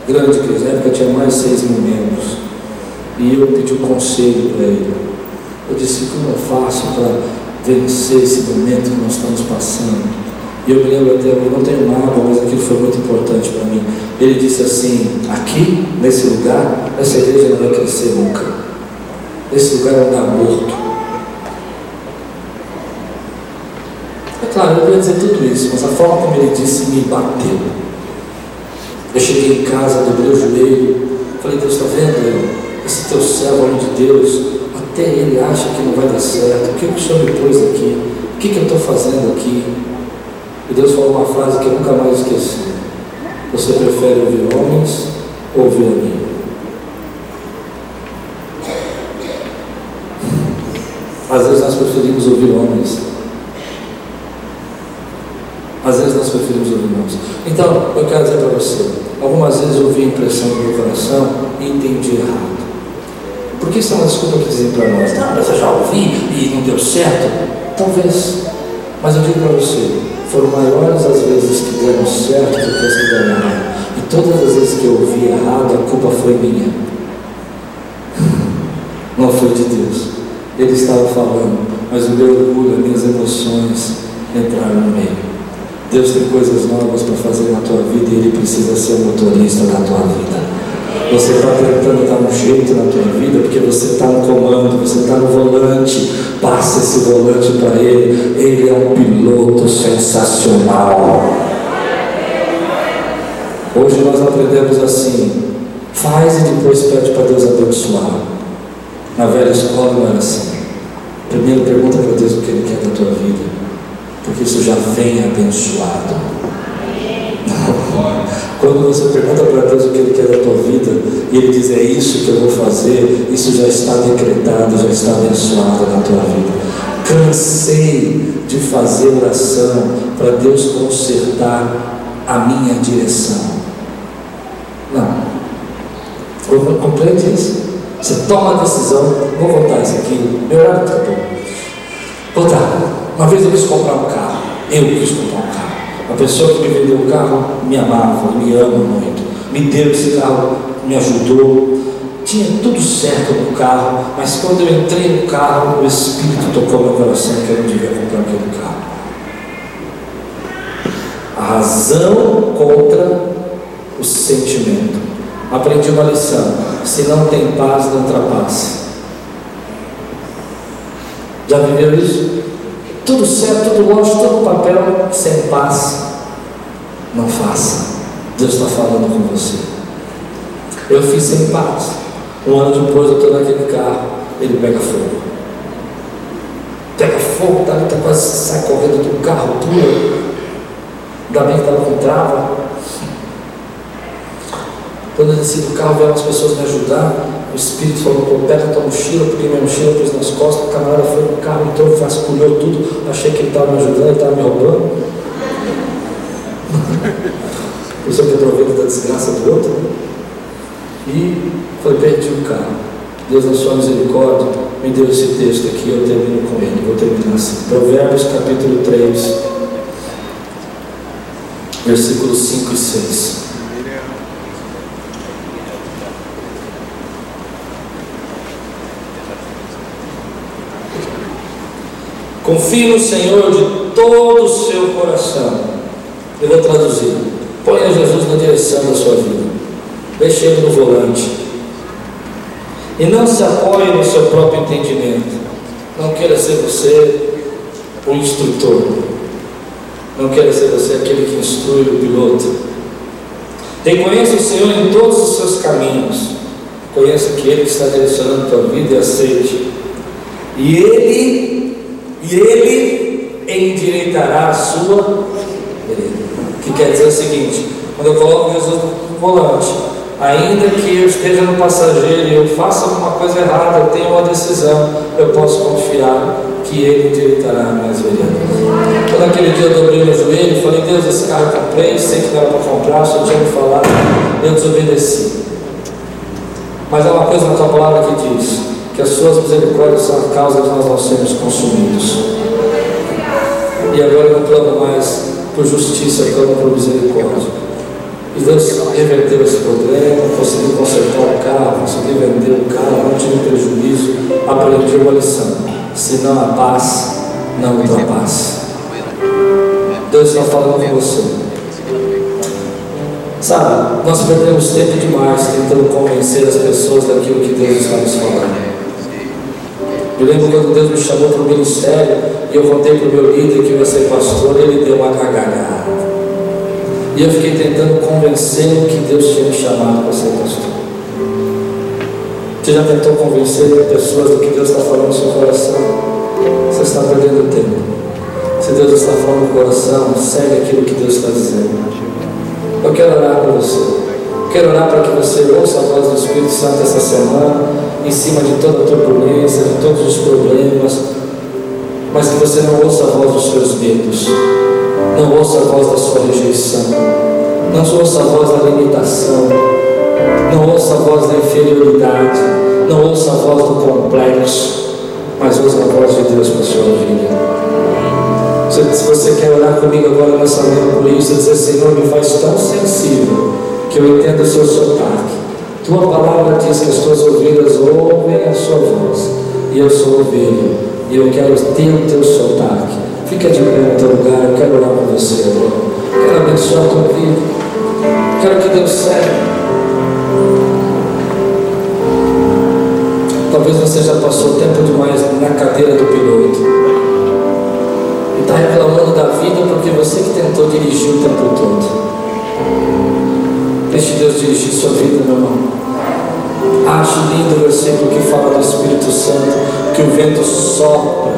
Speaker 1: grande igreja, na época tinha mais de seis mil membros, e eu pedi um conselho para ele. Eu disse, como eu faço para vencer esse momento que nós estamos passando? E eu me lembro até, eu não tenho nada, mas aquilo foi muito importante para mim. Ele disse assim: aqui, nesse lugar, essa igreja não vai crescer nunca. Esse lugar é um lugar morto. É claro, eu ia dizer tudo isso, mas a forma como ele disse me bateu. Eu cheguei em casa, dobrei o joelho, falei, Deus está vendo? Esse teu servo, homem de Deus, até ele acha que não vai dar certo. O que o Senhor me pôs aqui? O que, que eu estou fazendo aqui? E Deus falou uma frase que eu nunca mais esqueci. Você prefere ouvir homens ou ouvir a mim? Às vezes nós preferimos ouvir homens. Às vezes nós preferimos ouvir homens. Então, eu quero dizer para você, algumas vezes eu ouvi a impressão do meu coração e entendi errado. Porque isso é uma desculpa que dizem para nós, não, mas eu já ouvi e não deu certo. Talvez. Mas eu digo para você, foram maiores as vezes que deram certo do que as que deram errado. E todas as vezes que eu ouvi errado, a culpa foi minha. Não foi de Deus. Ele estava falando, mas o meu orgulho, as minhas emoções entraram no meio. Deus tem coisas novas para fazer na tua vida e Ele precisa ser o motorista da tua vida. Você está tentando dar um jeito na tua vida porque você está no comando, você está no volante. Passa esse volante para ele. Ele é um piloto sensacional. Hoje nós aprendemos assim: faz e depois pede para Deus abençoar. Na velha escola não era assim. Primeiro pergunta para Deus o que Ele quer da tua vida, porque isso já vem abençoado. (laughs) Quando você pergunta para Deus o que Ele quer da tua vida, e Ele diz: É isso que eu vou fazer, isso já está decretado, já está abençoado na tua vida. Cansei de fazer oração para Deus consertar a minha direção. Não. Compreende isso? Você toma a decisão, vou voltar isso aqui, meu horário está bom. Voltar. Uma vez eu quis comprar um carro, eu quis comprar um carro. A pessoa que me vendeu o carro me amava, me ama muito. Me deu esse carro, me ajudou. Tinha tudo certo no carro, mas quando eu entrei no carro, o Espírito tocou meu coração que eu não devia comprar aquele carro. A razão contra o sentimento. Aprendi uma lição: se não tem paz, não trapace. Já viveu isso? Tudo certo, tudo lógico, tudo papel, sem paz. Não faça. Deus está falando com você. Eu fiz sem paz. Um ano depois eu estou naquele carro, ele pega fogo. Pega fogo, tá, tá quase sai correndo do carro, tudo. Ainda bem que estava com trava. Quando eu desci do carro, vieram as pessoas me ajudar. O Espírito falou: Pô, pega tua mochila, porque minha mochila pus nas costas. O camarada foi no carro, entrou, vasculhou tudo. Achei que ele estava me ajudando, ele estava me roubando. (laughs) Por isso que aproveita da desgraça do outro. Né? E foi perdi o carro. Deus, na sua misericórdia, me deu esse texto aqui. Eu termino com ele. Vou terminar assim. Provérbios capítulo 3, versículos 5 e 6. Confie no Senhor de todo o seu coração. Eu vou traduzir. Ponha Jesus na direção da sua vida. Deixe ele no volante. E não se apoie no seu próprio entendimento. Não queira ser você o instrutor. Não queira ser você aquele que instrui o piloto. Reconheça o Senhor em todos os seus caminhos. Conheça que Ele está direcionando a tua vida e aceite. E Ele ele endireitará a sua vereda. Que quer dizer o seguinte: quando eu coloco Jesus no volante, ainda que eu esteja no passageiro e eu faça alguma coisa errada, eu tenho uma decisão, eu posso confiar que Ele endireitará as minhas veredas. Quando aquele dia eu dobrei meu joelho e falei: Deus, esse carro eu comprei, sei que não era para comprar, só tinha me falado, eu desobedeci. Mas há uma coisa na tua palavra que diz: que as suas misericórdias são a causa de nós não sermos consumidos. E agora eu não clamo mais por justiça, eu clamo por misericórdia. E Deus reverteu esse problema, consegui consertar o carro, consegui vender o carro, não tive prejuízo, aprendi uma lição. Se não há paz, não ultrapasse. Deus está falando com você. Sabe, nós perdemos tempo demais tentando convencer as pessoas daquilo que Deus está nos falando. Eu lembro quando Deus me chamou para o ministério e eu contei para o meu líder que eu ia ser pastor, ele deu uma gargalhada. E eu fiquei tentando convencê-lo que Deus tinha me chamado para ser pastor. Você já tentou convencer pessoas do que Deus está falando no seu coração? Você está perdendo tempo. Se Deus está falando no coração, segue aquilo que Deus está dizendo. Eu quero orar para você. Quero orar para que você ouça a voz do Espírito Santo essa semana, em cima de toda a turbulência, de todos os problemas, mas que você não ouça a voz dos seus medos, não ouça a voz da sua rejeição, não ouça a voz da limitação, não ouça a voz da inferioridade, não ouça a voz do complexo, mas ouça a voz de Deus para a sua vida. Se você quer orar comigo agora nessa manhã por isso, dizer, Senhor, me faz tão sensível que eu entenda o seu sotaque. Tua palavra diz que as tuas ovelhas ouvem a sua voz, e eu sou ovelha, e eu quero ter o teu sotaque. Fica de pé no teu lugar, eu quero orar por você agora. Quero abençoar a tua vida. Quero que Deus serve. Talvez você já passou tempo demais na cadeira do piloto. E está reclamando da vida porque você que tentou dirigir o tempo todo. Deixe Deus dirigir sua vida, meu irmão. Acho lindo o versículo que fala do Espírito Santo, que o vento sopra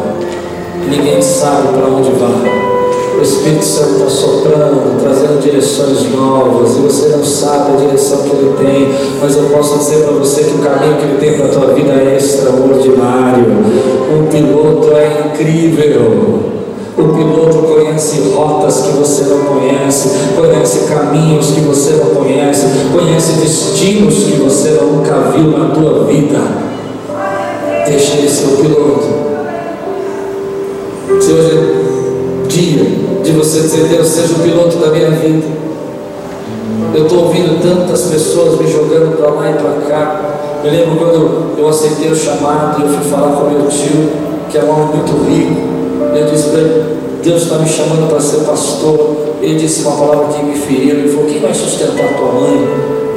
Speaker 1: e ninguém sabe para onde vai. O Espírito Santo está soprando, trazendo direções novas, e você não sabe a direção que ele tem, mas eu posso dizer para você que o caminho que ele tem para a tua vida é extraordinário. O piloto é incrível. O piloto conhece rotas que você não conhece, conhece caminhos que você não conhece, conhece destinos que você nunca viu na tua vida. Deixa ele ser o piloto. Se hoje é dia de você dizer, Deus, seja o piloto da minha vida. Eu estou ouvindo tantas pessoas me jogando para lá e para cá. Eu lembro quando eu aceitei o chamado e eu fui falar com meu tio, que é um homem muito rico. Eu disse para ele, Deus está me chamando para ser pastor. Ele disse uma palavra que me feriu. Ele falou, quem vai sustentar tua mãe?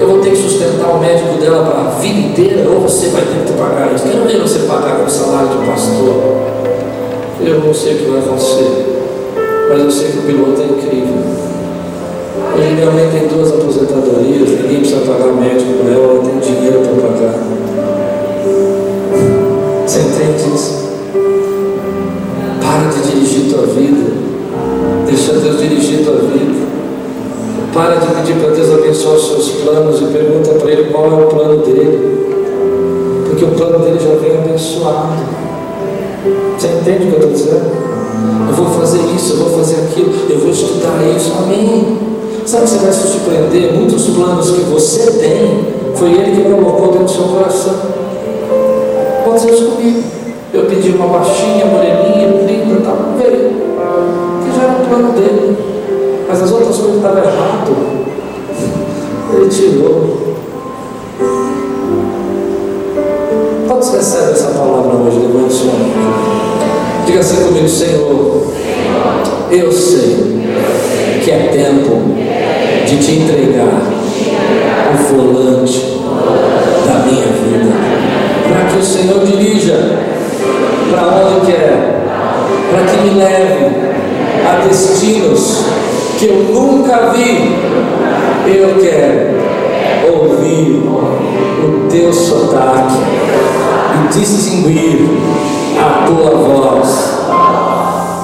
Speaker 1: Eu vou ter que sustentar o médico dela para a vida inteira, ou você vai ter que pagar isso. Quero ver você pagar o salário de pastor. Eu não sei o que vai acontecer, mas eu sei que o piloto é incrível. Minha mãe tem duas aposentadorias, ninguém precisa pagar médico para ela, ela tem dinheiro para pagar. Você entende isso? Para de dirigir tua vida. Deixa Deus dirigir tua vida. Para de pedir para Deus abençoar os seus planos e pergunta qual é o plano dele. Porque o plano dele já vem abençoado. Você entende o que eu estou dizendo? Eu vou fazer isso, eu vou fazer aquilo, eu vou estudar isso. Amém. Sabe que você vai se surpreender? Muitos planos que você tem, foi ele que colocou dentro do seu coração. Pode ser isso comigo. Eu pedi uma baixinha, moreninha, linda, plano dele. Mas as outras coisas estavam errado. Ele tirou. Quantos recebem essa palavra hoje? Levante sua mão. Diga assim comigo, Senhor. Eu sei que é tempo de te entregar o volante da minha vida. Para que o Senhor dirija para onde quer, para que me leve a destinos que eu nunca vi. Eu quero ouvir o teu sotaque e distinguir a tua voz.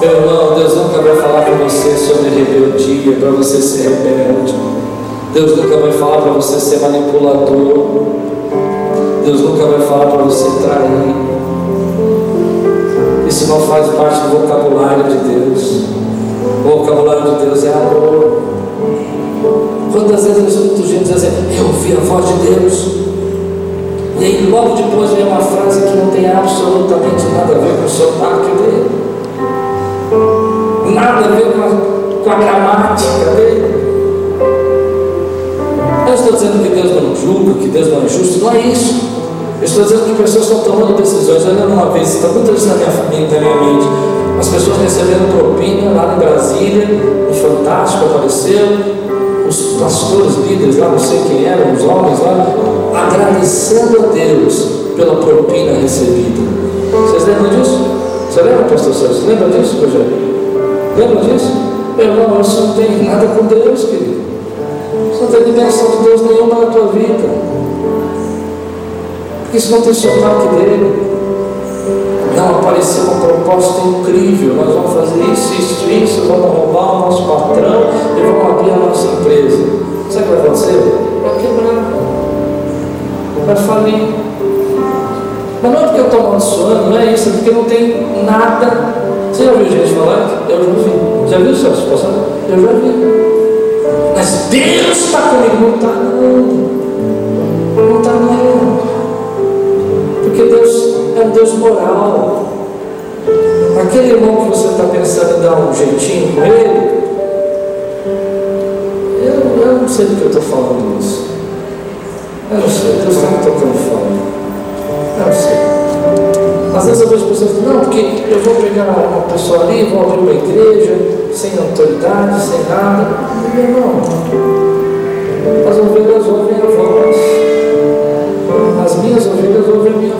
Speaker 1: Meu irmão, Deus nunca vai falar para você sobre rebeldia, para você ser rebelde. Deus nunca vai falar para você ser manipulador. Deus nunca vai falar para você trair. Isso não faz parte do vocabulário de Deus. O vocabulário de Deus é amor. Quantas vezes eu escuto gente dizer assim, eu ouvi a voz de Deus. E aí logo depois vem uma frase que não tem absolutamente nada a ver com o sotaque dele. Nada a ver com a, com a gramática dele. Eu estou dizendo que Deus não julga, que Deus não é justo, não é isso. Eu estou dizendo que pessoas estão tomando decisões. Lembro uma vez, está muito isso na minha família, na minha mente. As pessoas recebendo propina lá em Brasília, o Fantástico apareceu, os pastores, líderes lá, não sei quem eram, os homens lá, agradecendo a Deus pela propina recebida. Vocês lembram disso? Você lembra, pastor Sérgio? Lembra disso, Rogério? Lembra disso? Meu irmão, isso não tem nada com Deus, querido. Isso não tem dimensão de Deus nenhuma na tua vida. Isso não tem sotaque dele. Não, apareceu uma proposta incrível. Nós vamos fazer isso, isso, isso, vamos roubar o nosso patrão e vamos abrir a nossa empresa. Sabe o que vai acontecer? Vai quebrar. Vai falir. Mas não é porque eu estou amaldiçoando, não é isso, é porque não tem nada. Você já ouviu gente falar? Eu já vi. Já viu, Celso? Eu já vi. Mas Deus está comigo. Não está, não. Não está, não. É um Deus moral. Aquele irmão que você está pensando em dar um jeitinho com ele, eu, eu não sei do que eu estou falando isso. Eu não sei, Deus está me tocando fora. Eu não sei. Às vezes eu vejo pessoas não, porque eu vou pegar uma pessoa ali, vou abrir uma igreja, sem autoridade, sem nada. Meu irmão, as ovelhas ouvem a voz. As minhas ovelhas ouvem a minha.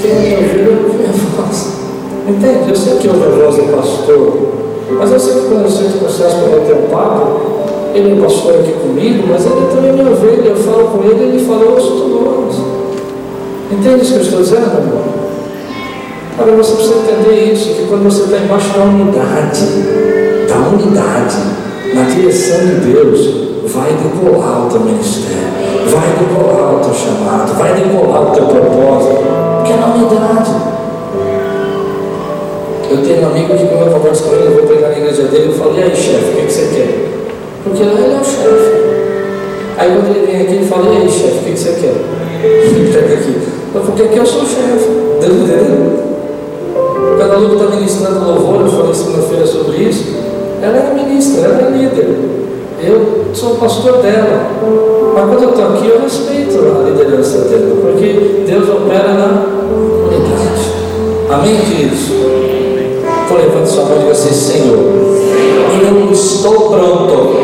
Speaker 1: Quem me ouvir, ouve a minha voz. Entende? Eu sei que ouve a voz do pastor, mas eu sei que quando eu sinto processo para bater um papo, ele é pastor aqui comigo, mas ele também me ouve, eu falo com ele, ele fala, tua voz. Entende isso que eu estou dizendo, irmão? Agora você precisa entender isso, que quando você está embaixo da unidade, da unidade, na direção de Deus, vai decolar o teu ministério, vai decolar o teu chamado, vai decolar o teu propósito, é. Eu tenho um amigo que quando eu converso com ele, eu vou pregar na igreja dele, eu falo, e aí chefe, o que, que você quer? Porque lá ele é o chefe. Aí quando ele vem aqui, ele fala, e aí chefe, o que, que você quer? Ele pega aqui. Porque aqui eu sou o chefe. Dentro dele. Quando a Lu está ministrando louvor, eu falei segunda-feira sobre isso, ela é ministra, ela é líder. Eu sou pastor dela. Mas quando eu estou aqui, eu respeito a liderança dela, porque Deus opera na. Amém, queridos? Então levante sua mão e diga assim, Senhor, eu estou pronto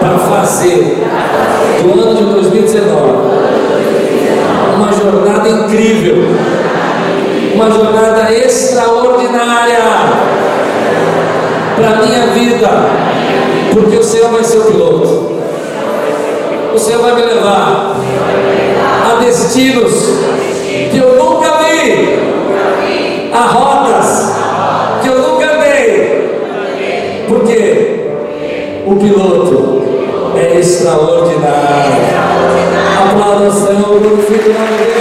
Speaker 1: para fazer do ano de 2019 uma jornada incrível, uma jornada extraordinária para a minha vida, porque o Senhor vai ser o piloto, o Senhor vai me levar a destinos a rotas que eu nunca dei. Por quê? O piloto é extraordinário. Aplauda o Senhor, glorifica o nome dele.